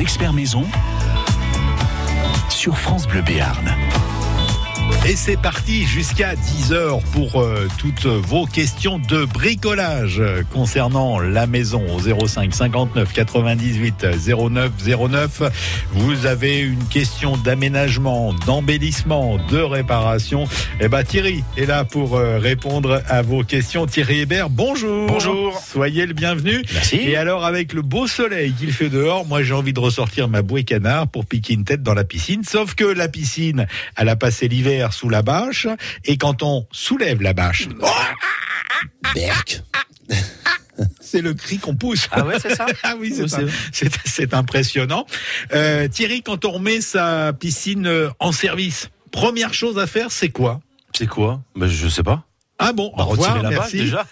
Experts maison sur France Bleu Béarn. Et c'est parti jusqu'à 10h pour euh, toutes vos questions de bricolage concernant la maison au 05 59 98 09 09. Vous avez une question d'aménagement, d'embellissement, de réparation. Eh ben Thierry est là pour euh, répondre à vos questions. Thierry Hébert, bonjour. Bonjour. Soyez le bienvenu. Merci. Et alors avec le beau soleil qu'il fait dehors, moi j'ai envie de ressortir ma bouée canard pour piquer une tête dans la piscine. Sauf que la piscine, elle a passé l'hiver sous la bâche. Et quand on soulève la bâche, Berk. c'est le cri qu'on pousse. Ah ouais, c'est ça Ah oui, c'est c'est impressionnant. Euh, Thierry, quand on remet sa piscine euh, en service, première chose à faire, c'est quoi? C'est quoi? Ben, Je sais pas. Ah bon, On va au revoir, retirer la bâche merci. déjà.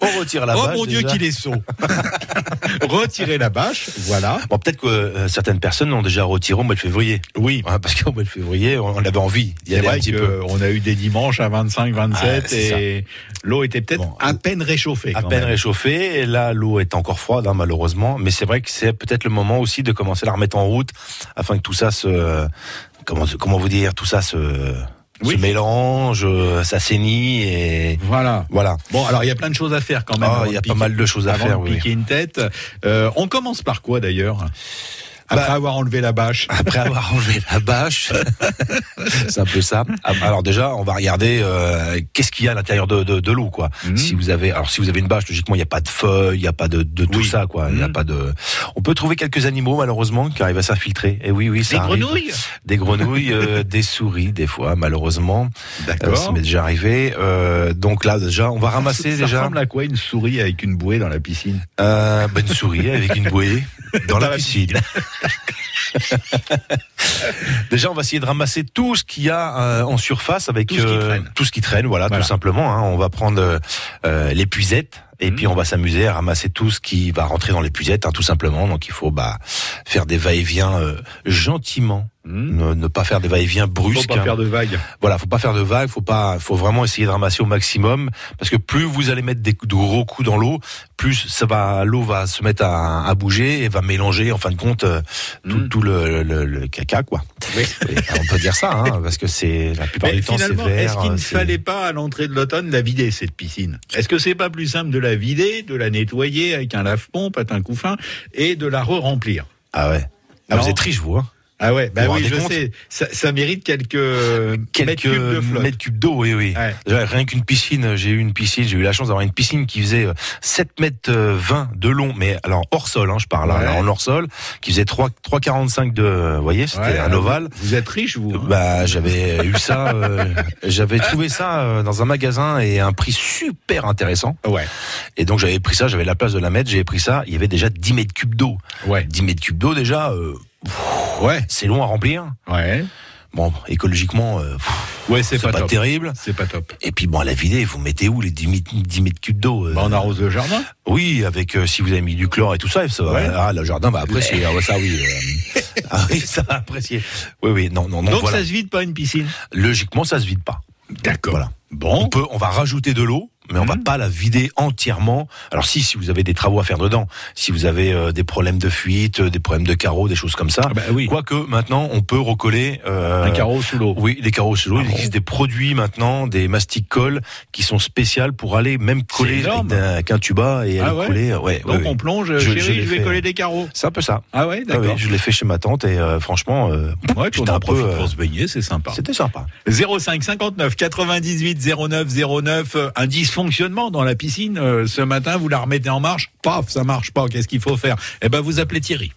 On retire la oh bâche. mon Dieu, qu'il est sot. Retirer la bâche, voilà. Bon, peut-être que euh, certaines personnes l'ont déjà retiré au mois de février. Oui. Ouais, parce qu'au mois de février, on on avait envie d'y aller un petit peu. qu'on a eu des dimanches à 25, 27 Ah, et l'eau était peut-être Bon, à peine réchauffée. À peine même. réchauffée, et là l'eau est encore froide hein, malheureusement, mais c'est vrai que c'est peut-être le moment aussi de commencer à la remettre en route afin que tout ça se comment comment vous dire tout ça se, Oui. se mélange, euh, s'assainit et Voilà. voilà. Bon, alors il y a plein de choses à faire quand même. Ah, il y a pas mal de choses à avant faire, de oui. piquer une tête. Euh, on commence par quoi d'ailleurs? Après Bah, avoir enlevé la bâche. Après avoir enlevé la bâche, c'est un peu ça. Alors déjà, on va regarder euh, qu'est-ce qu'il y a à l'intérieur de, de, de l'eau, quoi. Mhm. Si vous avez, alors si vous avez une bâche, logiquement, il n'y a pas de feuilles, il n'y a pas de, de tout Oui. ça, quoi. Il n'y a Mhm. pas de. On peut trouver quelques animaux, malheureusement, qui arrivent à s'infiltrer. Et oui, oui, ça Des arrive. grenouilles Des grenouilles, euh, des souris, des fois, malheureusement. Euh, ça D'accord. m'est déjà arrivé. Donc là, déjà, on va ramasser ça déjà ressemble à quoi une souris avec une bouée dans la piscine? Bah, une souris avec une bouée dans, la la piscine. Déjà, on va essayer de ramasser tout ce qu'il y a euh, en surface avec Tout ce qui euh, traîne. tout ce qui traîne, voilà, Voilà. tout simplement. hein. On va prendre euh, euh, les puisettes et Mhm. puis on va s'amuser à ramasser tout ce qui va rentrer dans les puisettes, hein, tout simplement. Donc il faut bah faire des va-et-vient euh, gentiment, ne, ne pas faire des va-et-vient Faut brusques. pas hein. faire de vagues. Voilà, faut pas faire de vagues, faut pas, faut vraiment essayer de ramasser au maximum, parce que plus vous allez mettre des de gros coups dans l'eau, plus ça va, l'eau va se mettre à, à bouger et va mélanger, en fin de compte, euh, tout, Mm. tout le, le- le caca, quoi. Oui. Et on peut dire ça, hein, parce que c'est la plupart Mais du temps c'est vert. est-ce qu'il ne fallait pas à l'entrée de l'automne la vider cette piscine? Est-ce que c'est pas plus simple de la vider, de la nettoyer avec un lave-pompe, un coup fin, et de la re-remplir? Ah ouais. Ah, vous êtes riche, vous, hein Ah ouais, bah oui, je compte sais. Ça, ça mérite quelques, Quelques mètres cubes de mètres d'eau, oui, oui. Ouais. Déjà, rien qu'une piscine, j'ai eu une piscine, j'ai eu la chance d'avoir une piscine qui faisait euh, 7 mètres euh, 20 de long, mais alors hors sol, hein, je parle, hein, Ouais. en hors sol, qui faisait 3, 3,45 de, vous voyez, c'était Ouais, un alors, ovale. Vous êtes riche, vous hein Bah, j'avais eu ça, euh, j'avais trouvé ça euh, dans un magasin et à un prix super intéressant. Ouais, Et donc j'avais pris ça, j'avais la place de la mettre, j'avais pris ça, il y avait déjà 10 mètres cubes d'eau. ouais, 10 mètres cubes d'eau déjà, euh, ouais, c'est long à remplir. ouais. Bon, écologiquement, euh, pff, Ouais, c'est pas, terrible. C'est pas top. Et puis bon, à la vider, vous mettez où les 10 mètres, 10 mètres cubes d'eau euh, Bah, on arrose le jardin. Oui, avec euh, si vous avez mis du chlore et tout ça, ça va- Ouais. ah, le jardin va apprécier. Ah, ça oui, euh, ah oui, ça va apprécier. Oui, oui, non, non, non. Donc voilà. ça se vide pas une piscine? Logiquement, ça se vide pas. D'accord. Voilà. Bon. On peut, on va rajouter de l'eau, mais on va Mhm. pas la vider entièrement. Alors si, si vous avez des travaux à faire dedans, si vous avez euh, des problèmes de fuite, euh, des problèmes de carreaux, des choses comme ça. Ah bah oui. Quoique maintenant, on peut recoller euh, Un carreau sous l'eau. Oui, les carreaux sous l'eau. Ah Il bon existe des produits maintenant, des mastic colle qui sont spéciales pour aller même coller avec un- avec un tuba et Ah aller ouais coller. Ouais, Donc ouais, on plonge, Je- chérie, je vais fait. coller des carreaux. C'est un peu ça. Ah ouais, Ah oui, d'accord. je l'ai fait chez ma tante et euh, franchement, euh, Ouais, on un peu, pour se baigner, c'est sympa. c'était sympa. 05 59 98 09 09 euh, un dans la piscine euh, ce matin vous la remettez en marche paf ça marche pas qu'est-ce qu'il faut faire? Eh ben vous appelez Thierry.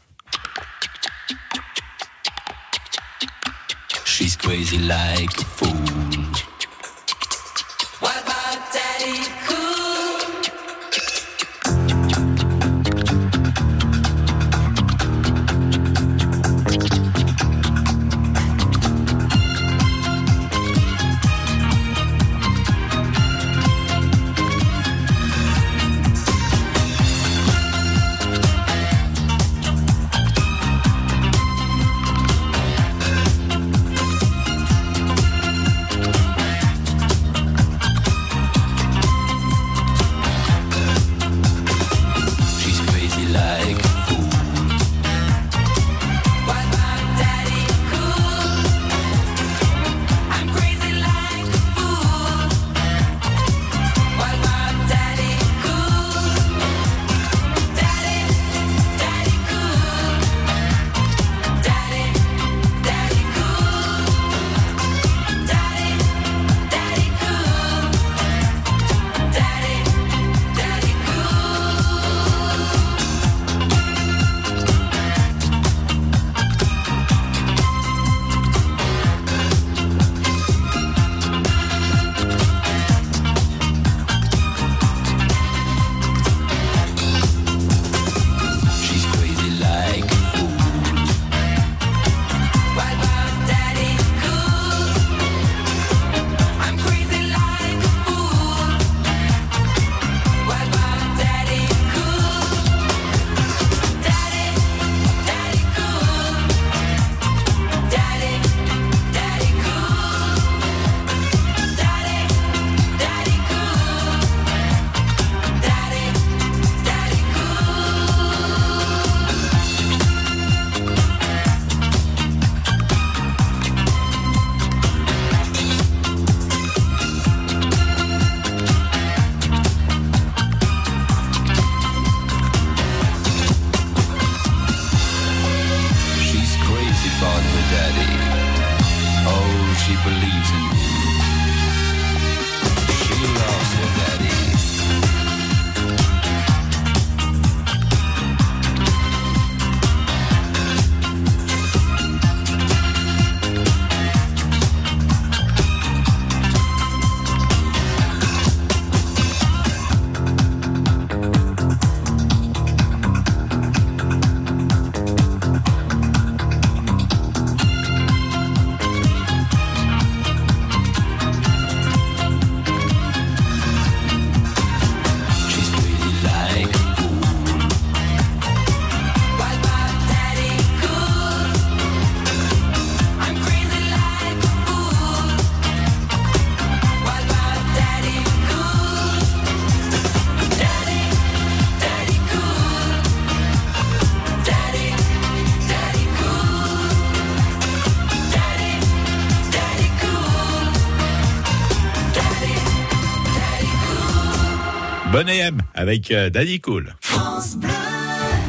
Bonne AM avec euh, Daddy Cool.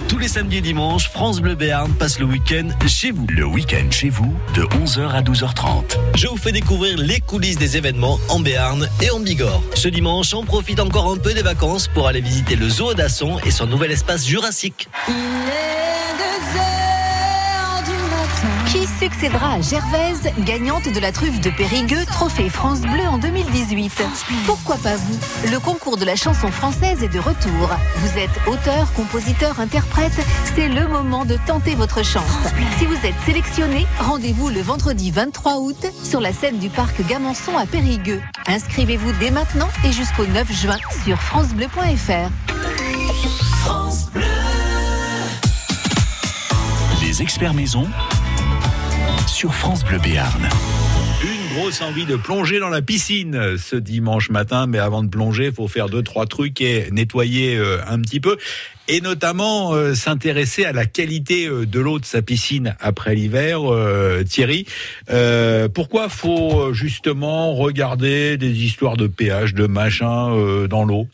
Tous les samedis et dimanches, France Bleu Béarn passe le week-end chez vous. Le week-end chez vous, de 11h à 12h30. Je vous fais découvrir les coulisses des événements en Béarn et en Bigorre. Ce dimanche, on profite encore un peu des vacances pour aller visiter le zoo d'Asson et son nouvel espace jurassique. Il est succédera à Gervaise, gagnante de la truffe de Périgueux, trophée France Bleu en 2018 Pourquoi pas vous? Le concours de la chanson française est de retour. Vous êtes auteur, compositeur, interprète, c'est le moment de tenter votre chance. Si vous êtes sélectionné, rendez-vous le vendredi 23 août sur la scène du parc Gamançon à Périgueux. Inscrivez-vous dès maintenant et jusqu'au 9 juin sur francebleu.fr. Les experts maison sur France Bleu Béarn. Une grosse envie de plonger dans la piscine ce dimanche matin, mais avant de plonger, il faut faire deux trois trucs et nettoyer euh, un petit peu, et notamment euh, s'intéresser à la qualité euh, de l'eau de sa piscine après l'hiver. euh, Thierry, Euh, pourquoi faut justement regarder des histoires de pH, de machin euh, dans l'eau?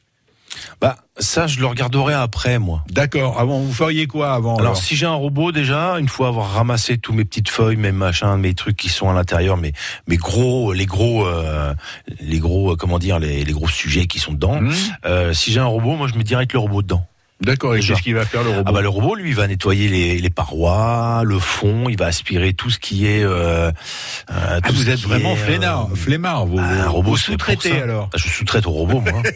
Bah, ça, je le regarderai après, moi. D'accord. Avant, vous feriez quoi avant Alors, si j'ai un robot déjà, une fois avoir ramassé tous mes petites feuilles, mes machins, mes trucs qui sont à l'intérieur, mes mes gros, les gros, euh, les gros, euh, comment dire, les, les gros sujets qui sont dedans. Hmm Euh, si j'ai un robot, moi je mets direct le robot dedans. D'accord. Et Déjà. qu'est-ce qu'il va faire le robot Ah bah le robot, lui, il va nettoyer les, les parois, le fond, il va aspirer tout ce qui est. Euh, euh, Ah, tout vous ce êtes vraiment flemmard, euh, flemmard. Vous, bah, un robot c'est ça. alors. Ah, Je sous-traite au robot, moi.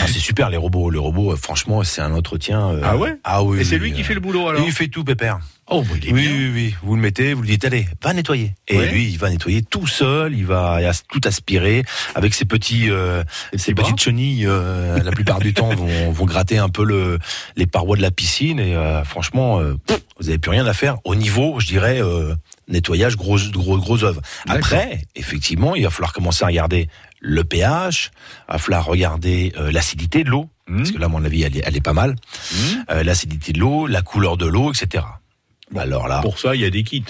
Ah, c'est super les robots. Les robots, euh, franchement, c'est un entretien. euh, Ah ouais? Ah oui. Et c'est lui qui fait le boulot alors? Il fait tout, Pépère. Oh, il est Oui, bien. oui, oui. Vous le mettez, vous lui dites, allez, va nettoyer. Et Ouais. lui, il va nettoyer tout seul, il va tout aspirer avec ses petits, euh, ses petites chenilles. euh, la plupart du temps, vont, vont gratter un peu le, les parois de la piscine. Et euh, franchement, pff, vous avez plus rien à faire au niveau, je dirais, nettoyage, gros, gros, gros œuvre. Après, effectivement, il va falloir commencer à regarder le pH, il va falloir regarder l'acidité de l'eau. Mhm. Parce que là, à mon avis, elle est, elle est pas mal. Euh, l'acidité de l'eau, la couleur de l'eau, etc. Alors là, Pour ça, il y a des kits.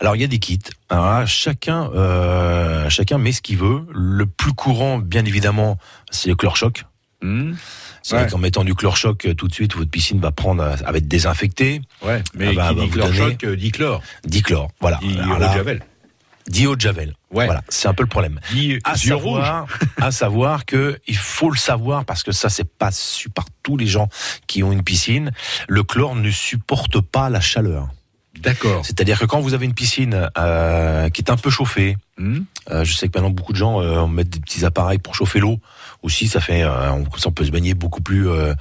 alors il y a des kits. Alors là, chacun, euh, chacun met ce qu'il veut. Le plus courant, bien évidemment, c'est le chlore-choc. Hmm C'est Ouais. vrai qu'en mettant du chlore-choc, euh, tout de suite, votre piscine va prendre, euh, va être désinfectée. Ouais, mais Ah bah, qui bah, dit vous chlore-choc euh, dit chlore, Dit chlore, voilà. dit eau de javel, dit eau de javel. Ouais. Voilà, c'est un peu le problème. dit À savoir, à savoir que il faut le savoir parce que ça c'est pas su par tous les gens qui ont une piscine. Le chlore ne supporte pas la chaleur. D'accord. C'est-à-dire que quand vous avez une piscine euh, qui est un peu chauffée, Hmm Euh, je sais que maintenant beaucoup de gens euh, mettent des petits appareils pour chauffer l'eau. Aussi, ça fait, euh, on, ça, on peut se baigner beaucoup plus, euh,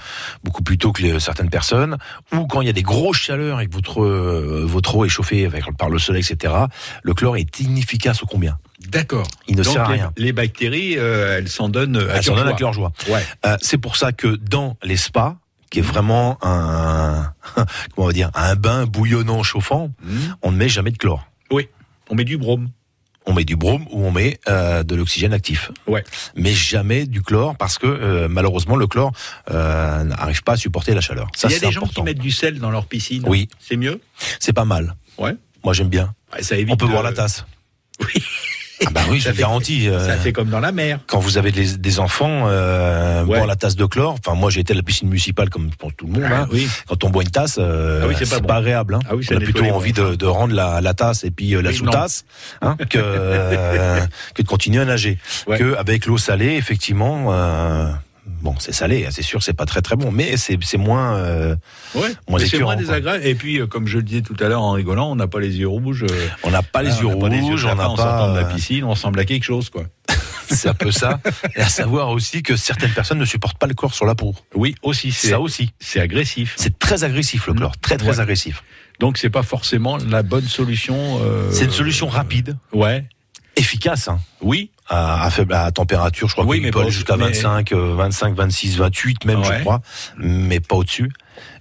beaucoup plus tôt que les- certaines personnes. Ou quand il y a des grosses chaleurs et que votre euh, votre eau est chauffée avec, par le soleil, etc. Le chlore est inefficace au combien? D'accord. Il ne Donc sert à rien. les bactéries, elles s'en donnent à Elle s'en cœur donne à joie. cœur joie. Ouais. C'est pour ça que dans les spas, qui est vraiment un, comment on va dire, un bain bouillonnant chauffant, Hmm on ne met jamais de chlore. Oui. On met du brome. On met du brome ou on met euh, de l'oxygène actif. Ouais. Mais jamais du chlore parce que euh, malheureusement le chlore euh, n'arrive pas à supporter la chaleur. Ça Il y a des gens qui mettent du sel dans leur piscine. Oui. C'est mieux? C'est pas mal. Ouais. Moi j'aime bien. Ouais, Ça évite. On peut boire la tasse. Oui. Ah bah oui, je fait- garantis. euh, Ça fait comme dans la mer. quand vous avez des, des enfants, euh, Ouais. boire la tasse de chlore. Enfin, moi, j'ai été à la piscine municipale comme je pense tout le monde. hein. oui. Quand on boit une tasse, euh, Ah oui, c'est pas pas, bon. agréable. Hein. Ah oui, on a plutôt envie de, de rendre la, la tasse et puis euh, la sous-tasse hein, que, euh, que de continuer à nager. Ouais. Que avec l'eau salée, effectivement, euh, bon, c'est salé, hein, c'est sûr, c'est pas très très bon, mais c'est c'est moins. euh, Ouais. Moins c'est moins désagréable. Et puis, euh, comme je le disais tout à l'heure en rigolant, on n'a pas les yeux rouges. euh, on n'a pas les yeux on n'a pas les yeux rouges, de on sortant de la piscine, on ressemble à quelque chose, quoi. C'est un peu ça. Et à savoir aussi que certaines personnes ne supportent pas le chlore sur la peau. Oui, aussi, c'est Ça aussi. c'est agressif. C'est très agressif le chlore, très très Ouais. agressif. Donc c'est pas forcément la bonne solution. euh, C'est une solution rapide, Ouais. Efficace, hein, Oui. à, à faible à température. Je crois Oui, qu'il mais peut aller jusqu'à mais- 25, euh, 25, 26, 28 même, Ouais. je crois, mais pas au-dessus.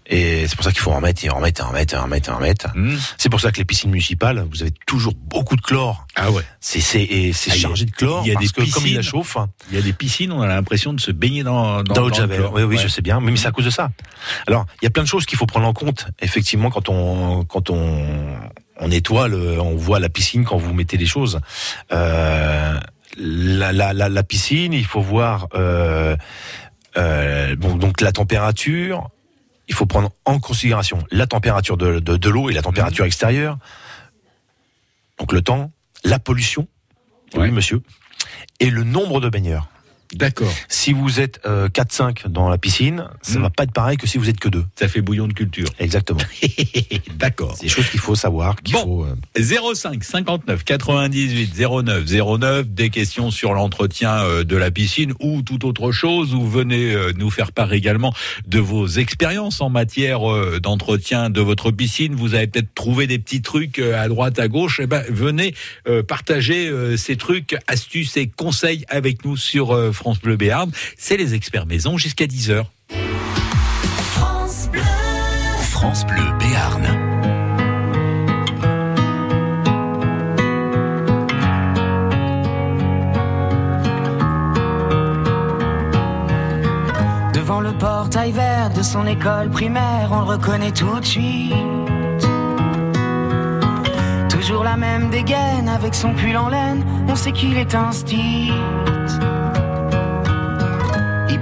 Et c'est pour ça qu'il faut en mettre, et en mettre, et en mettre, et en mettre, et en mettre. Hmm. C'est pour ça que les piscines municipales, vous avez toujours beaucoup de chlore. Ah ouais. C'est c'est c'est Ah, chargé de chlore il y a parce des que comme il la piscines chauffe, hein, Il y a des piscines, on a l'impression de se baigner dans dans, dans dans le javel. chlore. Oui, oui, Ouais. je sais bien, mais c'est à cause de ça. Alors, il y a plein de choses qu'il faut prendre en compte, effectivement, quand on quand on on nettoie, le, on voit la piscine quand vous mettez les choses. Euh, la, la, la, la piscine, il faut voir euh, Euh, bon, donc la température, il faut prendre en considération la température de, de, de l'eau et la température extérieure. Donc le temps, la pollution, Ouais. oui monsieur, et le nombre de baigneurs. D'accord. Si vous êtes euh, 4-5 dans la piscine, ça Mm. va pas être pareil que si vous êtes que deux. Ça fait bouillon de culture. Exactement. D'accord. C'est des choses qu'il faut savoir, Bon. faut. euh, 05 59 98 09 09 des questions sur l'entretien euh, de la piscine ou toute autre chose ou venez euh, nous faire part également de vos expériences en matière euh, d'entretien de votre piscine vous avez peut-être trouvé des petits trucs à droite à gauche et ben venez partager ces trucs astuces et conseils avec nous sur France Bleu Béarn c'est les experts maison jusqu'à 10h France Bleu. France Bleu Béarn. Devant le portail vert de son école primaire, on le reconnaît tout de suite. Toujours la même dégaine avec son pull en laine, on sait qu'il est un stit. Il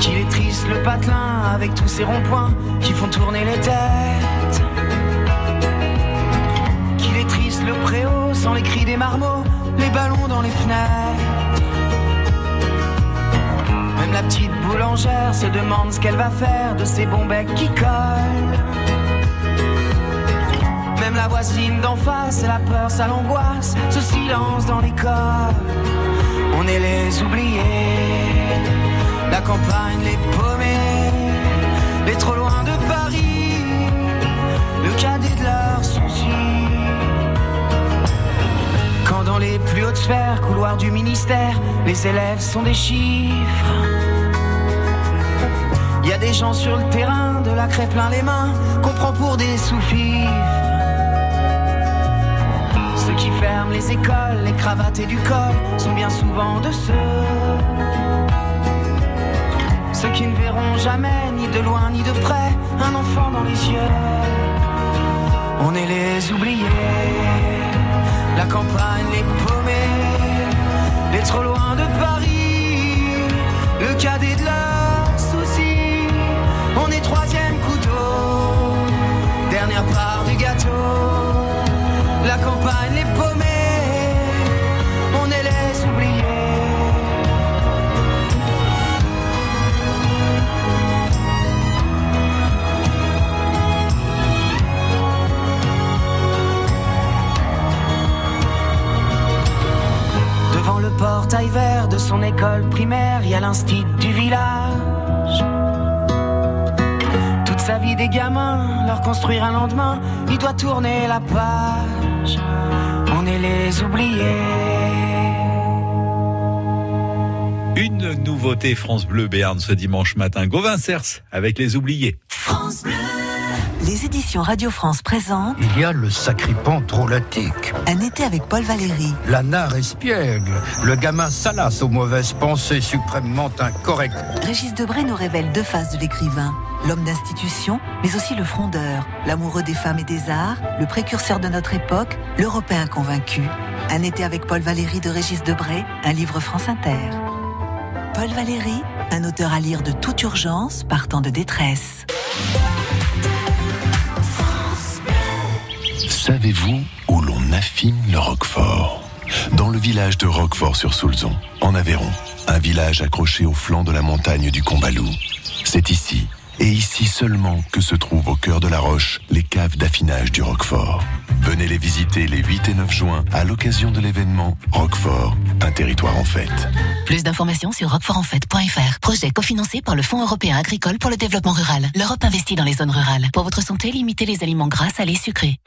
Qu'il est triste le patelin avec tous ces ronds-points qui font tourner les têtes. Qu'il est triste le préau sans les cris des marmots, les ballons dans les fenêtres. Même la petite boulangère se demande ce qu'elle va faire de ces bons becs qui collent. Même la voisine d'en face, elle a peur, ça l'angoisse, ce silence dans l'école. On est les oubliés, la campagne, les paumés, les trop loin de Paris, le cadet de leurs soucis. Quand dans les plus hautes sphères, couloirs du ministère, les élèves sont des chiffres. Il y a des gens sur le terrain, de la craie plein les mains, qu'on prend pour des sous-fifres. Ceux qui ferment les écoles, les cravates et du col sont bien souvent de ceux. Ceux qui ne verront jamais, ni de loin ni de près, un enfant dans les yeux. On est les oubliés, la campagne, les paumés, les trop loin de Paris, le cadet de leurs soucis. On est troisième couteau, dernière part du gâteau, la campagne, les paumés, portail vert de son école primaire, il y a l'instit du village. Toute sa vie des gamins, leur construire un lendemain, il doit tourner la page. On est les oubliés. Une nouveauté France Bleu Béarn ce dimanche matin. Gauvin Cers avec les oubliés. France Bleu. Les éditions Radio France présentent Il y a le sacripant drôlatique, Un été avec Paul Valéry. la nare espiègle, le gamin salace aux mauvaises pensées suprêmement incorrectes. Régis Debray nous révèle deux faces de l'écrivain. L'homme d'institution, mais aussi le frondeur, l'amoureux des femmes et des arts, le précurseur de notre époque, l'Européen convaincu. Un été avec Paul Valéry de Régis Debray, un livre France Inter. Paul Valéry, un auteur à lire de toute urgence, partant de détresse. Savez-vous où l'on affine le roquefort? Dans le village de Roquefort-sur-Soulzon, en Aveyron. Un village accroché au flanc de la montagne du Combalou. C'est ici, et ici seulement, que se trouvent au cœur de la roche les caves d'affinage du Roquefort. Venez les visiter les 8 et 9 juin à l'occasion de l'événement Roquefort, un territoire en fête. Plus d'informations sur roquefortenfête.fr. Projet cofinancé par le Fonds européen agricole pour le développement rural. L'Europe investit dans les zones rurales. Pour votre santé, limitez les aliments gras, salés, sucrés.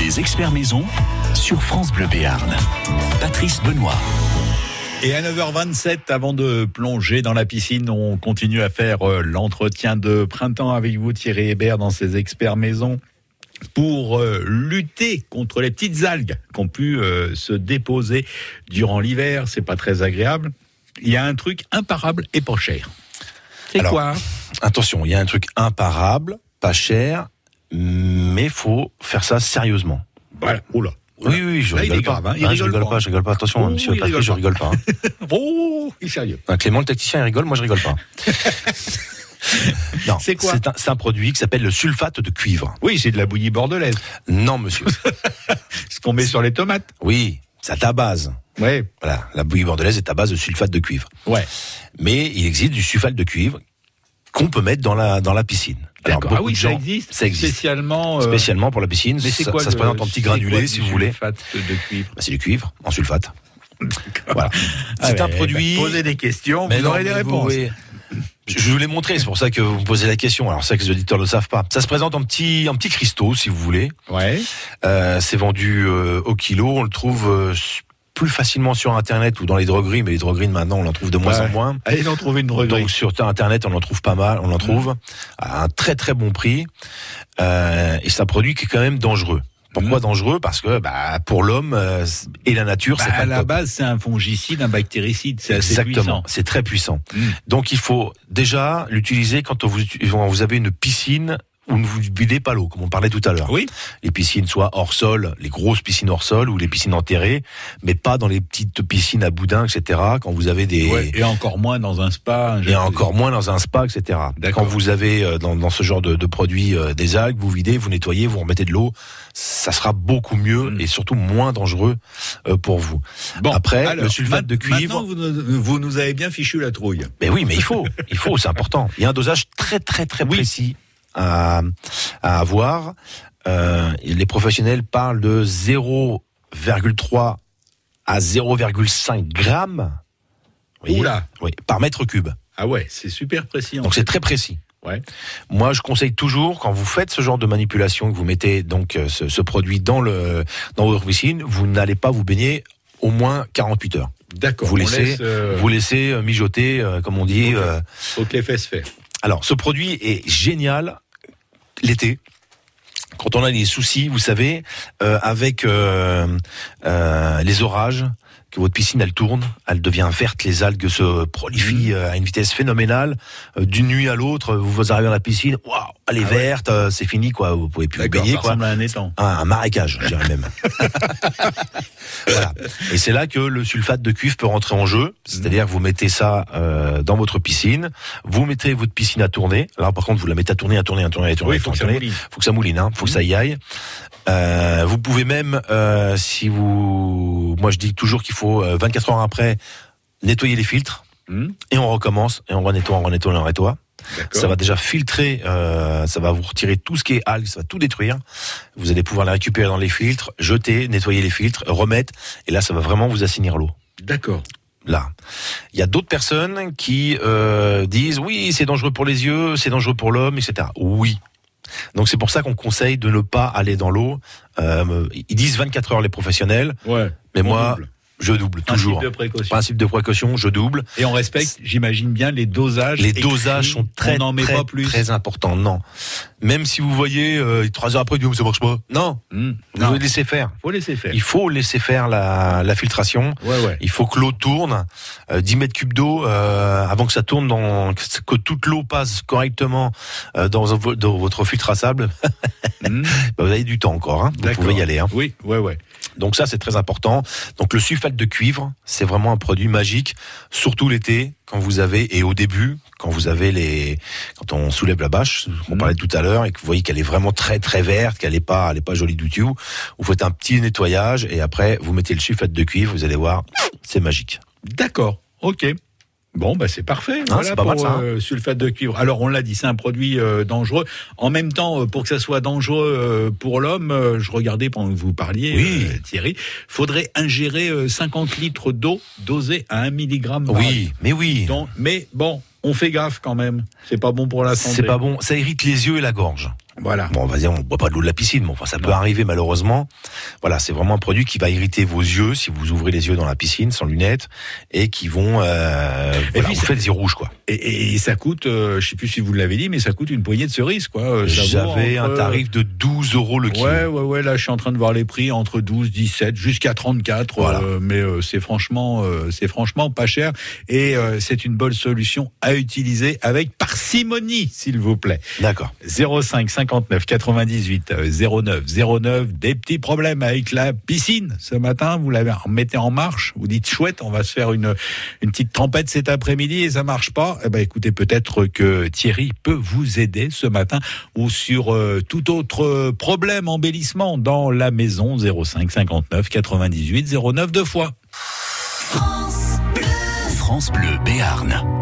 Les experts maison sur France Bleu Béarn. Patrice Benoît. Et à 9h27, avant de plonger dans la piscine, on continue à faire euh, l'entretien de printemps avec vous, Thierry Hébert, dans ses experts maison pour euh, lutter contre les petites algues qui ont pu euh, se déposer durant l'hiver. C'est pas très agréable. Il y a un truc imparable et pas cher. C'est quoi? Attention, il y a un truc imparable, pas cher, mais faut faire ça sérieusement. Voilà. Oula. Oui, oui, je Là, rigole pas. grave, hein. Il Ah, je rigole rigole pas. pas, je rigole pas. Attention, Oh, monsieur il Patrick, je rigole rigole pas. hein. Oh, il est sérieux. Clément, le tacticien, il rigole, moi je rigole pas. non, C'est quoi c'est un produit qui s'appelle le sulfate de cuivre. Oui, c'est de la bouillie bordelaise. Non, monsieur. Ce qu'on met sur les tomates. oui, c'est à ta base. Ouais. Voilà, la bouillie bordelaise est à base de sulfate de cuivre. Ouais. Mais il existe du sulfate de cuivre qu'on peut mettre dans la, dans la piscine. Alors. Ah oui, ça gens- existe. Ça existe. Spécialement. euh, Spécialement pour la piscine. Mais c'est ça, quoi ça se présente en c'est granulés, du si vous voulez. de cuivre. Bah, c'est du cuivre en sulfate. Voilà. Ah, C'est un produit. bah, posez des questions, Mais vous non, aurez des vous, réponses. Je vous l'ai montré, c'est pour ça que vous me posez la question. Alors, c'est ça que les auditeurs ne le savent pas. Ça se présente en petits, en petits cristaux, si vous voulez. Ouais. Euh, c'est vendu euh, au kilo. On le trouve plus facilement sur Internet ou dans les drogueries, mais les drogueries maintenant, on en trouve de moins Ouais. en moins. Allez en trouver une droguerie. Donc sur Internet, on en trouve pas mal, on en trouve à un très très bon prix. Euh, et c'est un produit qui est quand même dangereux. Pourquoi dangereux? Parce que bah, pour l'homme euh, et la nature, Bah, c'est pas à la top. base, c'est un fongicide, un bactéricide. C'est assez Exactement, c'est très puissant. Mm. Donc il faut déjà l'utiliser quand vous, quand vous avez une piscine où ne vous videz pas l'eau, comme on parlait tout à l'heure. Oui. Les piscines soit hors sol, les grosses piscines hors sol ou les piscines enterrées, mais pas dans les petites piscines à boudin, etc. Quand vous avez des Ouais, et encore moins dans un spa. un et encore moins dans un spa, etc. D'accord. Quand vous avez euh, dans, dans ce genre de, de produits euh, des algues, vous videz, vous nettoyez, vous remettez de l'eau, ça sera beaucoup mieux Mm. et surtout moins dangereux euh, pour vous. Bon, Après, alors, le sulfate de cuivre. Vous vous nous avez bien fichu la trouille. Mais oui, mais il faut, il faut, c'est important. Il y a un dosage très très très précis à, à avoir. Euh, les professionnels parlent de 0,3 à 0,5 grammes. Voyez Oula. Oui, par mètre cube. Ah ouais, c'est super précis. en Donc fait. c'est très précis. Ouais. Moi, je conseille toujours quand vous faites ce genre de manipulation, que vous mettez donc euh, ce, ce produit dans le dans votre piscine, vous n'allez pas vous baigner au moins 48 heures. D'accord. Vous laissez, laisse, euh, vous laissez mijoter, euh, comme on dit. Euh. faut que les fesses faire. Alors, ce produit est génial l'été. Quand on a des soucis, vous savez, euh, avec euh, euh, les orages, votre piscine elle tourne, elle devient verte, les algues se prolifient euh, à une vitesse phénoménale. Euh, D'une nuit à l'autre, vous arrivez dans la piscine, waouh, elle est Ah verte, euh, c'est fini quoi, vous pouvez plus baigner ça quoi. ressemble à un étang. Un, un marécage, je dirais même. voilà. Et c'est là que le sulfate de cuivre peut rentrer en jeu. C'est-à-dire que vous mettez ça euh, dans votre piscine, vous mettez votre piscine à tourner. Alors par contre, vous la mettez à tourner, à tourner, à tourner, à tourner, Oui, faut que ça tourner. mouline. faut que ça mouline, hein. faut que ça y aille. Euh, vous pouvez même, euh, si vous, moi je dis toujours qu'il faut euh, 24 heures après nettoyer les filtres Hum, et on recommence et on renettoie, on renettoie, on renettoie. Ça va déjà filtrer, euh, ça va vous retirer tout ce qui est algues, ça va tout détruire. Vous allez pouvoir les récupérer dans les filtres, jeter, nettoyer les filtres, remettre, et là ça va vraiment vous assainir l'eau. D'accord. Là, il y a d'autres personnes qui euh, disent oui c'est dangereux pour les yeux, c'est dangereux pour l'homme, etc. Oui. Donc c'est pour ça qu'on conseille de ne pas aller dans l'eau. Euh, ils disent 24 heures les professionnels, Ouais. mais moi double. Je double Principe toujours. de précaution. Principe de précaution, je double. Et on respecte, j'imagine bien, les dosages. Les dosages sont très, On n'en met très, pas plus. très importants. Non. Même si vous voyez, euh, trois heures après, vous dites, oh, ça marche pas. Non. Vous Non, laissez faire. faut laisser faire. Il faut laisser faire la, la filtration. Ouais, ouais. Il faut que l'eau tourne. Euh, 10 mètres cubes d'eau, euh, avant que ça tourne, dans, que toute l'eau passe correctement euh, dans, dans votre filtre à sable, Hum, bah, vous avez du temps encore. Hein. Vous pouvez y aller. Hein. Oui, ouais, ouais. Donc ça, c'est très important. Donc le sulfate sulfate de cuivre, c'est vraiment un produit magique, surtout l'été, quand vous avez, et au début, quand vous avez les, quand on soulève la bâche, on Mhm. parlait tout à l'heure, et que vous voyez qu'elle est vraiment très très verte, qu'elle est pas, elle est pas jolie du tout, vous faites un petit nettoyage, et après, vous mettez le sulfate de cuivre, vous allez voir, c'est magique. D'accord, ok. Bon, bah c'est parfait. Hein, voilà c'est pas pour mal, ça, hein. euh, sulfate de cuivre. Alors on l'a dit, c'est un produit euh, dangereux. En même temps, euh, pour que ça soit dangereux euh, pour l'homme, je regardais pendant que vous parliez, Oui. Thierry, faudrait ingérer euh, 50 litres d'eau dosée à 1 mg. Oui, mais oui. Donc, mais bon, on fait gaffe quand même. C'est pas bon pour la santé. C'est pas bon, ça irrite les yeux et la gorge. Voilà. Bon, on va dire, on boit pas de l'eau de la piscine, mais enfin, ça peut arriver malheureusement. Voilà, c'est vraiment un produit qui va irriter vos yeux si vous ouvrez les yeux dans la piscine sans lunettes et qui vont, euh, voilà, puis, vous faites des yeux rouges, quoi. Et, et ça coûte, euh, je sais plus si vous l'avez dit, mais ça coûte une poignée de cerises, quoi. Euh, J'avais un tarif de 12 euros le kilo. Ouais, ouais, ouais. Là, je suis en train de voir les prix entre 12, 17, jusqu'à 34. Voilà. euh, mais euh, c'est franchement, c'est franchement pas cher. Et c'est une bonne solution à utiliser avec parcimonie, s'il vous plaît. D'accord. 05 59 98 euh, 09 09. Des petits problèmes avec la piscine ce matin. Vous l'avez mettez en marche. Vous dites chouette, on va se faire une une petite tempête cet après-midi et ça marche pas. Eh ben écoutez, peut-être que Thierry peut vous aider ce matin ou sur euh, tout autre euh, problème embellissement dans la maison 05 59 98 09 deux fois. France Bleu Béarn.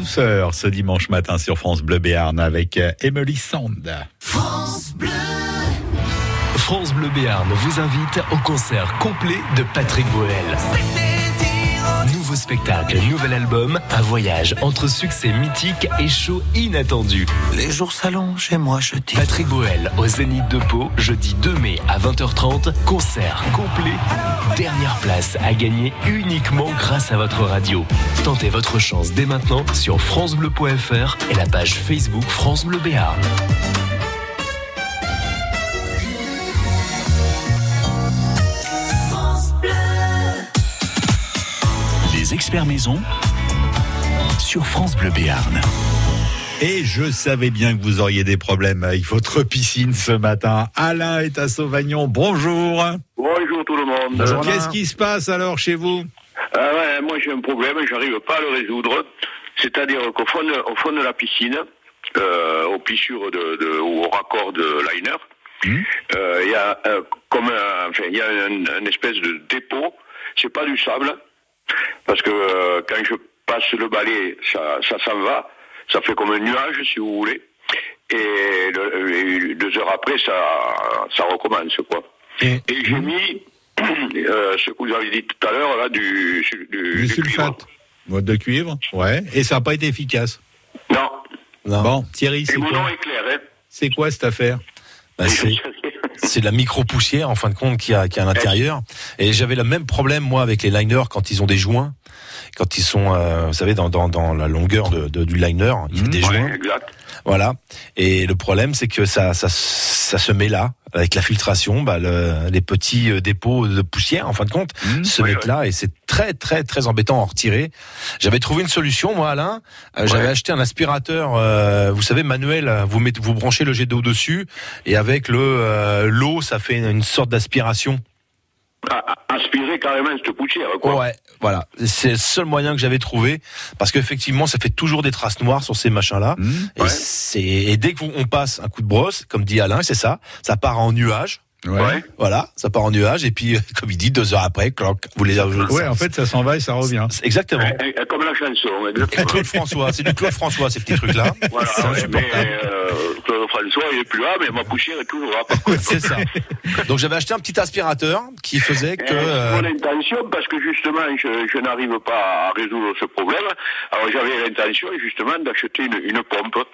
Douceur ce dimanche matin sur France Bleu Béarn avec euh, Emily Sand. France Bleu. France Bleu Béarn vous invite au concert complet de Patrick Bruel. Spectacle, nouvel album, un voyage entre succès mythique et show inattendu. Les jours s'allongent et moi je dis. Patrick Bruel au Zénith de Pau, jeudi 2 mai à 20h30, concert complet. Dernière place à gagner uniquement grâce à votre radio. Tentez votre chance dès maintenant sur francebleu.fr et la page Facebook France Bleu Béarn. Les experts maison sur France Bleu Béarn. Et je savais bien que vous auriez des problèmes avec votre piscine ce matin. Alain est à Sauvagnon. Bonjour. Bonjour tout le monde. Qu'est-ce qui se passe alors chez vous Ah ouais, Moi j'ai un problème, j'arrive pas à le résoudre. C'est-à-dire qu'au fond, de- au fond de la piscine, euh, aux plissures de, de- ou au raccord de liner, euh, il y a euh, comme un, enfin, il y a un, un espèce de dépôt. C'est pas du sable, parce que euh, quand je passe le balai, ça, ça s'en va. Ça fait comme un nuage, si vous voulez. Et, le- et deux heures après, ça, ça recommence, quoi. Et, j'ai mis euh, ce que vous avez dit tout à l'heure, là, du, du, Du cuivre. sulfate Mode de cuivre Ouais. Et ça n'a pas été efficace Non. Bon, Thierry, Et c'est mon quoi nom est clair, hein. C'est quoi cette affaire? Bah, c'est de la micro-poussière en fin de compte qui a, qui a à l'intérieur. Et j'avais le même problème moi avec les liners quand ils ont des joints, quand ils sont, euh, vous savez, dans, dans, dans la longueur de, de- du liner, il y a des joints. Exact. Voilà. Et le problème, c'est que ça, ça, ça se met là avec la filtration, bah, le- les petits euh, dépôts de poussière, en fin de compte, se mettent là et c'est très, très, très embêtant à en retirer. J'avais trouvé une solution, moi, Alain. Euh, J'avais acheté un aspirateur, euh, vous savez, manuel. Vous mettez, vous branchez le jet d'eau dessus et avec le euh, l'eau, ça fait une sorte d'aspiration. Aspirer carrément cette poussière, quoi. Ouais, voilà. C'est le seul moyen que j'avais trouvé parce qu'effectivement, ça fait toujours des traces noires sur ces machins-là. Et, c'est et dès qu'on passe un coup de brosse, comme dit Alain, c'est ça, ça part en nuage. Ouais. Voilà, ça part en nuage et puis, comme il dit, deux heures après, cloc, vous les avez. Ouais, en fait, ça s'en va et ça revient. Exactement. Comme la chanson, exactement. Claude François, c'est du Claude François, ces petits trucs-là. Voilà, C'est ouais, mais euh, Claude François, il est plus là, mais ma poussière est toujours là. par contre. C'est ça. Donc j'avais acheté un petit aspirateur qui faisait que. Euh, euh, Mon intention, parce que justement, je, je n'arrive pas à résoudre ce problème. Alors j'avais l'intention, justement, d'acheter une, une pompe.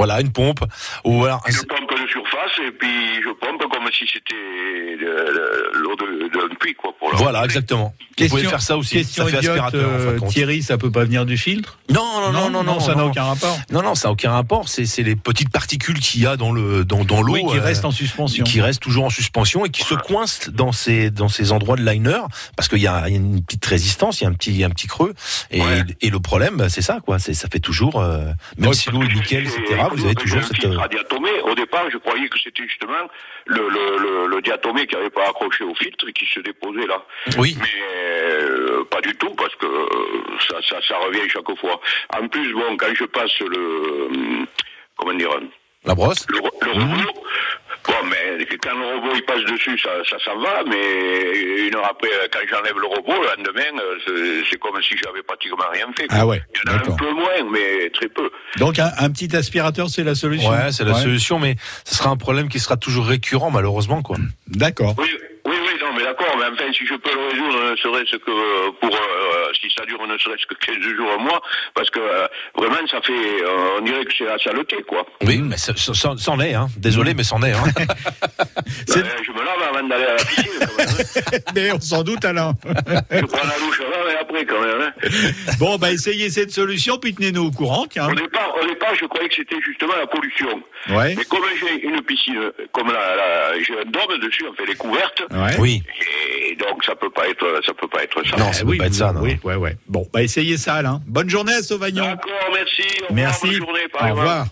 Voilà, une pompe. Ou alors. Une pompe de surface, et puis je pompe comme si c'était de- de- l'eau de- d'un puits, quoi. Pour Voilà, exactement. Vous pouvez faire ça aussi. Question ça fait idiote, aspirateur, en fin euh. Thierry, ça peut pas venir du filtre? Non, non, non, non, non, ça n'a aucun rapport. Non, non, ça n'a aucun rapport. C'est, c'est les petites particules qu'il y a dans le, dans, dans l'eau. Oui, qui euh, restent en suspension. Qui restent toujours en suspension et qui se coincent dans ces, dans ces endroits de liner parce qu'il y a il y a une petite résistance, il y a un petit, un petit creux. Et, et le problème, bah, c'est ça, quoi. C'est, ça fait toujours, euh, même si l'eau est nickel, etc., vous avez toujours cette, euh, diatomée. Au départ, je croyais que c'était justement le, le, le, le diatomée qui n'avait pas accroché au filtre et qui se déposait là. Oui. Mais euh, pas du tout, parce que euh, ça, ça, ça revient chaque fois. En plus, bon, quand je passe le... Comment dire la brosse. le, ro- le robot, bon, mais quand le robot il passe dessus, ça, ça s'en va, mais une heure après, quand j'enlève le robot, le lendemain, euh, c'est- comme si j'avais pratiquement rien fait. quoi. Ah ouais, Il y en a un peu moins, mais très peu. Donc un, un petit aspirateur, c'est la solution. Ouais, c'est la solution, mais ce sera un problème qui sera toujours récurrent, malheureusement, quoi. D'accord. Oui, oui, oui, non, mais d'accord, mais enfin, si je peux le résoudre, ne serait-ce que euh, pour, euh, si ça dure ne serait-ce que 15 jours, un mois, parce que euh, vraiment, ça fait, euh, on dirait que c'est la saleté, quoi. Oui, mais ça, ça, ça- c'en est, hein. Désolé, mais c'en est, hein. Ben, je me lave avant d'aller à la piscine, quand même. hein. Mais on s'en doute, Alain. je prends la douche avant et après, quand même. Hein. bon, bah essayez cette solution, puis tenez-nous au courant, tiens. Au départ, au départ, je croyais que c'était justement la pollution. Ouais. Mais comme j'ai une piscine, comme la, la- j'ai un dôme dessus, on fait les couvertes. Ouais. Oui. Et donc, ça peut pas être, ça peut pas être ça. Non, ça oui, peut pas être ça, non. Oui, ouais, ouais. Bon, bah essayez ça, Alain. Bonne journée à Sauvagnon. D'accord, merci. Au revoir, Merci. bonne journée, Au revoir.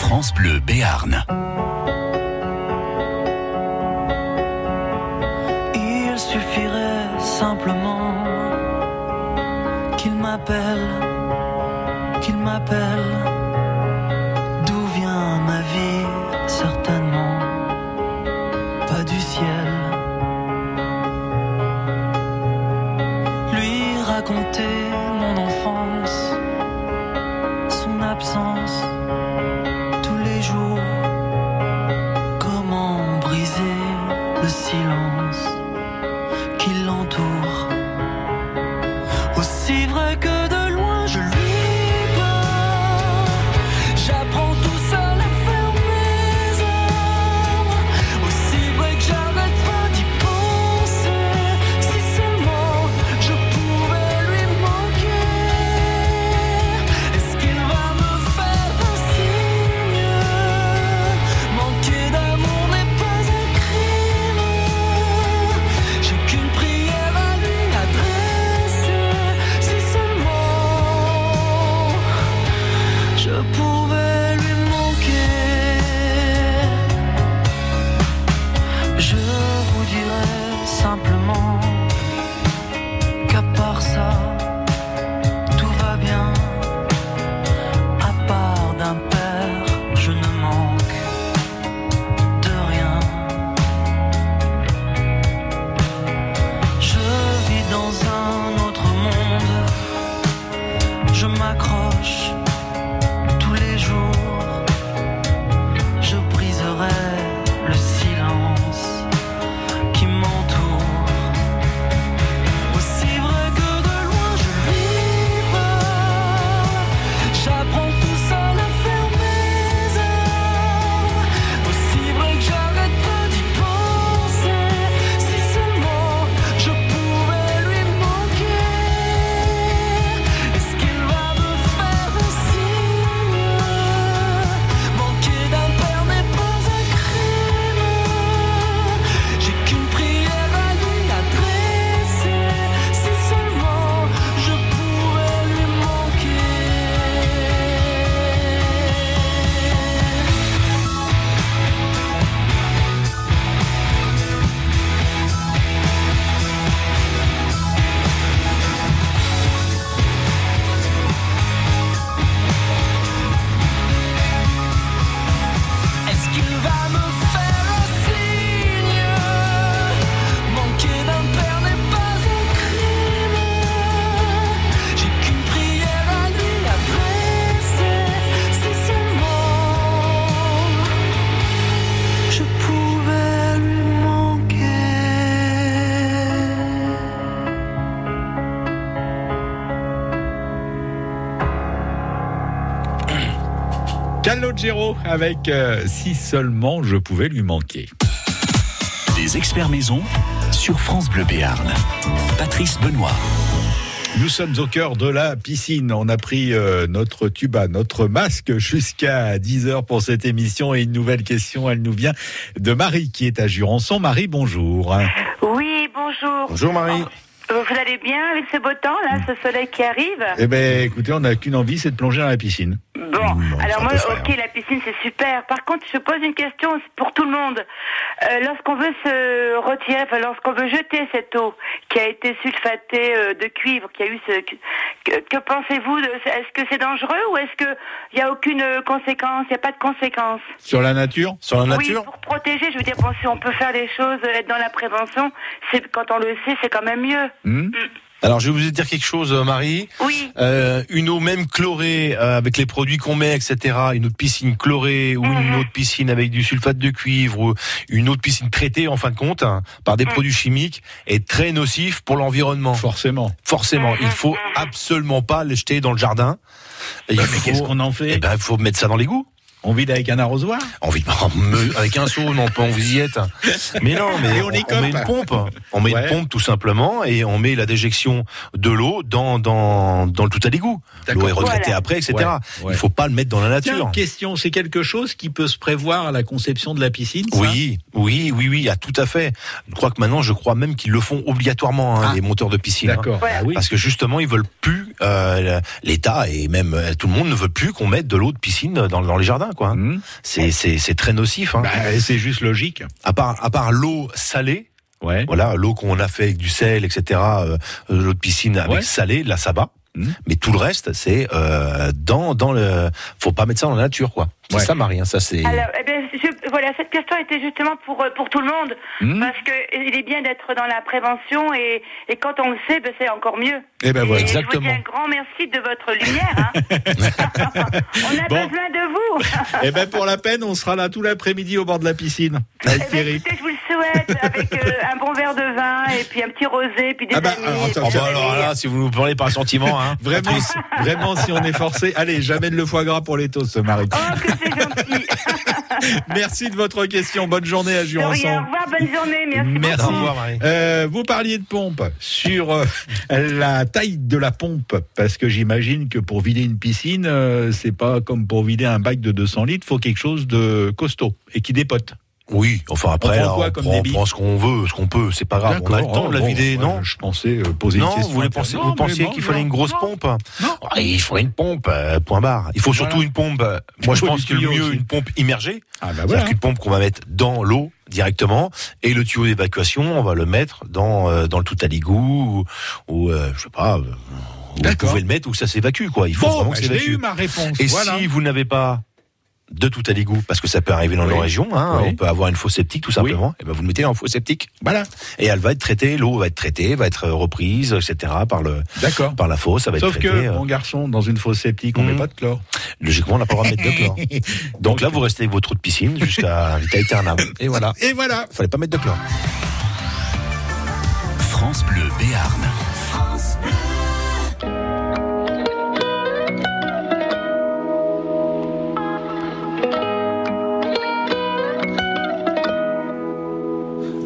France Bleu Béarn. Il suffirait simplement qu'il m'appelle, qu'il m'appelle. M'accroche Calogero avec euh, Si seulement je pouvais lui manquer. Des experts maison sur France Bleu Béarn. Patrice Benoît. Nous sommes au cœur de la piscine. On a pris euh, notre tuba, notre masque jusqu'à 10h pour cette émission. Et une nouvelle question, elle nous vient de Marie qui est à Jurançon. Marie, bonjour. Oui, bonjour. Bonjour, Marie. Euh, Vous allez bien avec ce beau temps, là, ce soleil qui arrive? Eh ben, écoutez, on n'a qu'une envie, c'est de plonger dans la piscine. Bon, alors moi, ok, la piscine c'est super. Par contre, je pose une question pour tout le monde. Euh, lorsqu'on veut se retirer, enfin, lorsqu'on veut jeter cette eau qui a été sulfatée euh, de cuivre, qui a eu ce, que, que pensez-vous de- Est-ce que c'est dangereux ou est-ce que il y a aucune conséquence Il n'y a pas de conséquence? Sur la nature? Sur la Oui, pour protéger, je veux dire, bon, si on peut faire des choses, euh, être dans la prévention, c'est quand on le sait, c'est quand même mieux. Hmm Alors, je vais vous dire quelque chose, euh, Marie. Oui. Euh, une eau même chlorée, euh, avec les produits qu'on met, etc. Une autre piscine chlorée ou Mhm. une autre piscine avec du sulfate de cuivre ou une autre piscine traitée, en fin de compte, hein, par Mhm. des produits chimiques, est très nocif pour l'environnement. Forcément. Forcément. Il faut absolument pas les jeter dans le jardin. Et Bah, il mais faut- qu'est-ce qu'on en fait? Eh ben, il faut mettre ça dans l'égout. On vide avec un arrosoir? On vide avec un seau, non pas en visillette. Mais non, mais on, on on met une pompe. On met Ouais. une pompe tout simplement et on met la déjection de l'eau dans dans dans le tout à l'égout. L'eau est retraitée Voilà. après, etc. Ouais, ouais. Il faut pas le mettre dans la nature. Tiens, question, c'est quelque chose qui peut se prévoir à la conception de la piscine ça? Oui, oui, oui, oui, ah, tout à fait. Je crois que maintenant, je crois même qu'ils le font obligatoirement, hein, les monteurs de piscine. hein. D'accord, oui. Parce que justement, ils veulent plus, euh, l'État et même euh, tout le monde ne veut plus qu'on mette de l'eau de piscine dans, dans les jardins, quoi. hein. C'est, c'est, c'est très nocif. Hein. Bah, c'est juste logique. À part, à part l'eau salée. Voilà, l'eau qu'on a fait avec du sel, etc. euh, l'eau de piscine avec Ouais. salé, là, ça va. Mais tout le reste, c'est euh, dans dans le. Faut pas mettre ça dans la nature, quoi. C'est Ouais. ça, Marie. hein, ça, c'est. Alors, eh bien, je, voilà, cette question était justement pour, euh, pour tout le monde. Hmm. Parce que il est bien d'être dans la prévention et, et quand on le sait, ben, c'est encore mieux. Eh ben voilà. Et Je vous dis Exactement. un grand merci de votre lumière. hein. on a Bon. besoin de vous. Eh ben pour la peine, on sera là tout l'après-midi au bord de la piscine avec Thierry. Écoutez, je vous le souhaite avec euh, un bon verre de vin et puis un petit rosé, puis des Ah bah, amis. alors, et attends, puis Oh, bah de alors là, si vous nous parlez par sentiment, hein. Vraiment, si- vraiment, si on est forcé, allez, j'amène le foie gras pour les toasts, Marie. Oh, que c'est gentil. Merci de votre question. Bonne journée à rien. Au Jurançon. revoir, bonne journée. Merci, Merci. beaucoup. Euh, vous parliez de pompe sur euh, la taille de la pompe, parce que j'imagine que pour vider une piscine, euh, c'est pas comme pour vider un bac de 200 litres, faut quelque chose de costaud et qui dépote. Oui, enfin après, On prend on, prend, on prend ce qu'on veut, ce qu'on peut, c'est pas grave. On a le temps de la Oh, vider, bon, non ouais, Je pensais euh, poser Non, une question. vous, penser, Non, vous pensiez qu'il fallait non, une grosse non. pompe Ah, Il faudrait une pompe, euh, point barre. Il faut surtout une pompe. euh, Moi, je faut pense que le mieux, aussi. une pompe immergée. Ah bah C'est-à-dire voilà. qu'une pompe qu'on va mettre dans l'eau directement et le tuyau d'évacuation, on va le mettre dans euh, dans le tout à l'égout ou, ou, euh, je sais pas. euh, vous pouvez le mettre où ça s'évacue quoi. Il faut Bon, vraiment bah, que ça je l'ai évacue. eu ma réponse. Et voilà. si vous n'avez pas de tout à l'égout, parce que ça peut arriver dans Oui. nos régions, hein, Oui. on peut avoir une fosse septique tout simplement, et ben vous le mettez en fosse septique. Voilà. Et elle va être traitée, l'eau va être traitée, va être reprise, etc. par le D'accord. par la fosse, ça va Sauf être que, traité. euh, mon garçon, dans une fosse sceptique, on Mhm. met pas de chlore. Logiquement, on n'a pas le droit de mettre de chlore. Donc là, vous restez avec votre trou de piscine jusqu'à vita aeternam. Et voilà. Et voilà. Fallait pas mettre de chlore. France Bleu Béarn.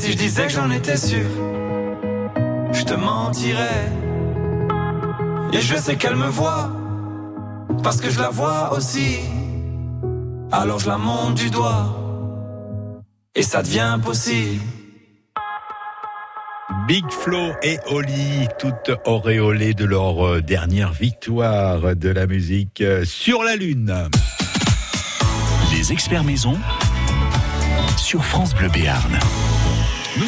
si je disais que j'en étais sûr, je te mentirais. Et je sais qu'elle me voit, parce que je la vois aussi. Alors je la monte du doigt, et ça devient possible. Big Flo et Oli, toutes auréolées de leur euh, dernière victoire de la musique euh, sur la Lune. Les experts maison sur France Bleu Béarn.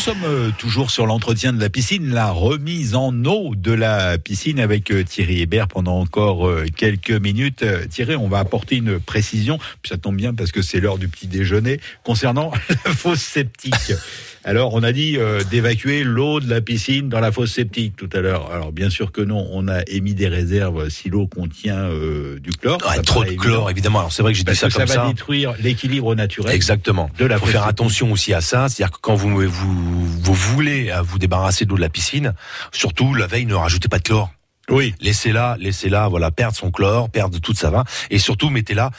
Nous sommes euh, toujours sur l'entretien de la piscine, la remise en eau de la piscine avec euh, Thierry Hébert pendant encore euh, quelques minutes. Thierry, on va apporter une précision, puis ça tombe bien parce que c'est l'heure du petit déjeuner, concernant la fosse septique. Alors, on a dit euh, d'évacuer l'eau de la piscine dans la fosse septique tout à l'heure. Alors, bien sûr que non, on a émis des réserves si l'eau contient euh, du chlore. Ouais, trop de chlore, évidemment. Alors c'est vrai que j'ai dit ça que comme ça ça. va détruire l'équilibre naturel. Exactement. De la Il faut faire attention aussi à ça. C'est-à-dire que quand vous, vous, vous voulez euh, vous débarrasser de l'eau de la piscine, surtout la veille, ne rajoutez pas de chlore. Oui. Laissez-la, laissez-la, voilà, perdre son chlore, perdre toute sa vin, et surtout mettez-la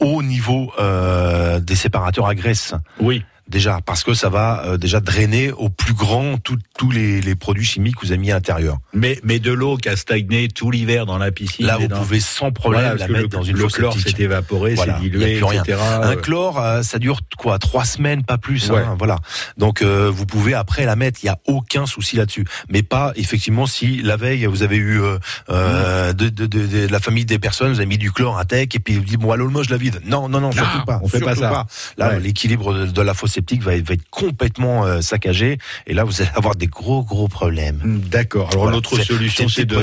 au niveau euh, des séparateurs à graisse. Oui. Déjà, parce que ça va euh, déjà drainer au plus grand tout- tous les, les produits chimiques que vous avez mis à l'intérieur. Mais, mais de l'eau qui a stagné tout l'hiver dans la piscine. Là, vous dans- pouvez sans problème Voilà, la mettre le, dans une le fosse chlore s'est évaporé, Voilà, a dilué, plus rien. etc. Un chlore, euh, ça dure quoi Trois semaines, pas plus. hein, Ouais. voilà. Donc euh, vous pouvez après la mettre. Il y a aucun souci là-dessus. Mais pas effectivement si la veille vous avez eu euh, euh, de, de, de, de la famille des personnes, vous avez mis du chlore à tech et puis vous dites bon allô moi je la vide. Non non non surtout pas. on fait pas ça. Là Ouais. l'équilibre de, de la fosse septique va, être- va être complètement euh, saccagé et là vous allez avoir des gros gros problèmes. Hmm, D'accord. Alors l'autre solution, c'est de,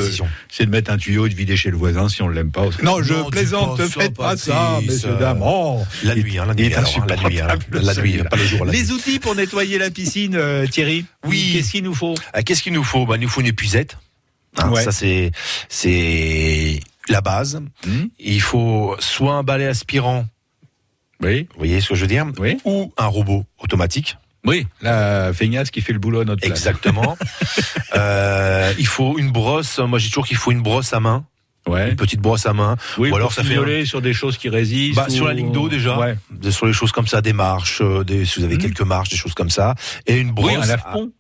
c'est mettre un tuyau et de vider chez le voisin si on l'aime pas. Non, je Non, plaisante. pas Ne ça, faites pas ça, Patrice. messieurs dames. Oh, La nuit, hein, la nuit, alors, hein, la nuit, hein, la nuit, celui-là. pas le jour, la Les nuit. outils pour nettoyer la piscine, euh, Thierry. Oui. Qu'est-ce qu'il nous faut? Ah, Qu'est-ce qu'il nous faut? Bah, Il nous faut une épuisette. Hein, Ouais. Ça, c'est, c'est la base. Hmm. Il faut soit un balai aspirant, Oui. vous voyez ce que je veux dire Oui. Ou un robot automatique. Oui, la feignasse qui fait le boulot à notre place. Exactement. euh, il faut une brosse. Moi, j'ai toujours qu'il faut une brosse à main. Ouais. Une petite brosse à main. Oui, Ou alors ça fait un- sur des choses qui résistent. Bah, ou- sur la ligne d'eau déjà, Ouais. Sur les choses comme ça, des marches, euh, des, si vous avez quelques marches, des choses comme ça, et une brosse, Oui, un à- lave-pont.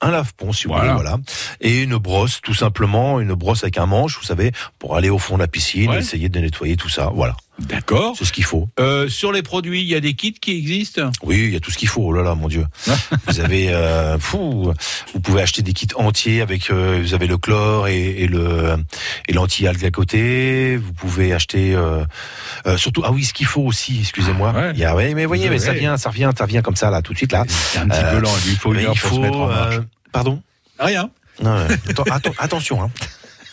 un lave-pont si vous voulez, voilà, et une brosse tout simplement, une brosse avec un manche, vous savez, pour aller au fond de la piscine, Ouais. et essayer de nettoyer tout ça, voilà, D'accord. c'est ce qu'il faut. Euh, sur les produits, il y a des kits qui existent? Oui, il y a tout ce qu'il faut. Oh là là, mon Dieu. vous avez, euh, fou, vous pouvez acheter des kits entiers avec, euh, vous avez le chlore et, et le et l'anti-algue à côté. Vous pouvez acheter, surtout, ah oui, ce qu'il faut aussi. Excusez-moi. Ouais. Il y a, ouais, mais voyez, mais ça vient, ça revient, ça vient comme ça là, tout de suite là. C'est un petit peu lent. Il faut il se faut, mettre en marche. pardon? Rien. Non, euh, atten- atten- attention. Hein.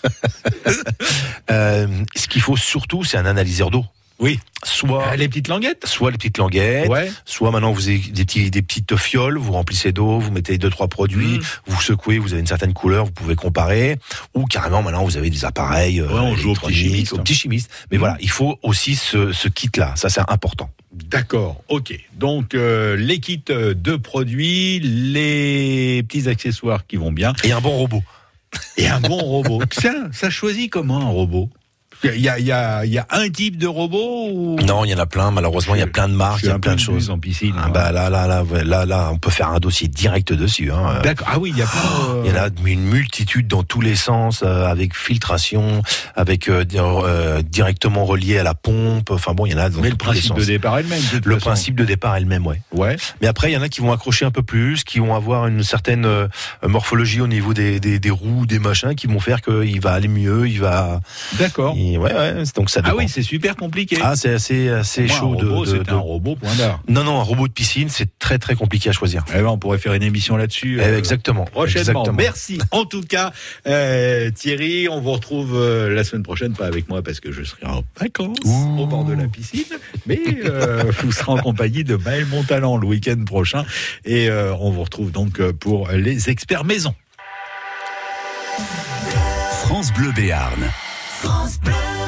Euh, ce qu'il faut surtout, c'est un analyseur d'eau. Oui. Soit Euh, les petites languettes. soit les petites languettes, Ouais. soit maintenant vous avez des, petits, des petites fioles, vous remplissez d'eau, vous mettez deux trois produits, Mm. vous secouez, vous avez une certaine couleur, vous pouvez comparer, ou carrément maintenant vous avez des appareils euh, Ouais, on joue au petit électroniques, chimiste. au petit chimiste. Mais Mm. voilà, il faut aussi ce, ce kit là, ça c'est important. D'accord, ok. Donc euh, les kits de produits, les petits accessoires qui vont bien Et un bon robot. Et un bon robot. Tiens, ça choisit comment un robot? Il y a, y, a, y a un type de robot ou? Non, il y en a plein. Malheureusement, il y a plein de marques, il y a plein de choses. en piscine. Ah bah là, là, là, là, là, on peut faire un dossier direct dessus. Hein. D'accord. Ah oui, il y a plein. euh, Il y en a une multitude dans tous les sens, euh, avec filtration, avec euh, euh, directement relié à la pompe. Enfin bon, il y en a dans Mais le principe de départ est le même. Le façon. principe de départ est le même, ouais. Ouais. Mais après, il y en a qui vont accrocher un peu plus, qui vont avoir une certaine euh, morphologie au niveau des, des, des roues, des machins, qui vont faire qu'il va aller mieux, il va. D'accord. il- ouais, ouais. Donc ça Ah oui, c'est super compliqué. Ah, c'est assez, assez Moi, chaud un robot, de. de- c'est de- un robot point. Non, non, un robot de piscine, c'est très très compliqué à choisir. Eh ben, on pourrait faire une émission là-dessus. Eh, euh, exactement. Prochainement. Exactement. Merci. En tout cas, euh, Thierry, on vous retrouve euh, la semaine prochaine, pas avec moi parce que je serai en vacances au bord de la piscine, mais euh, vous serez en compagnie de Maël Montalan le week-end prochain et euh, on vous retrouve donc pour les experts maison. France Bleu Béarn. France Bleu.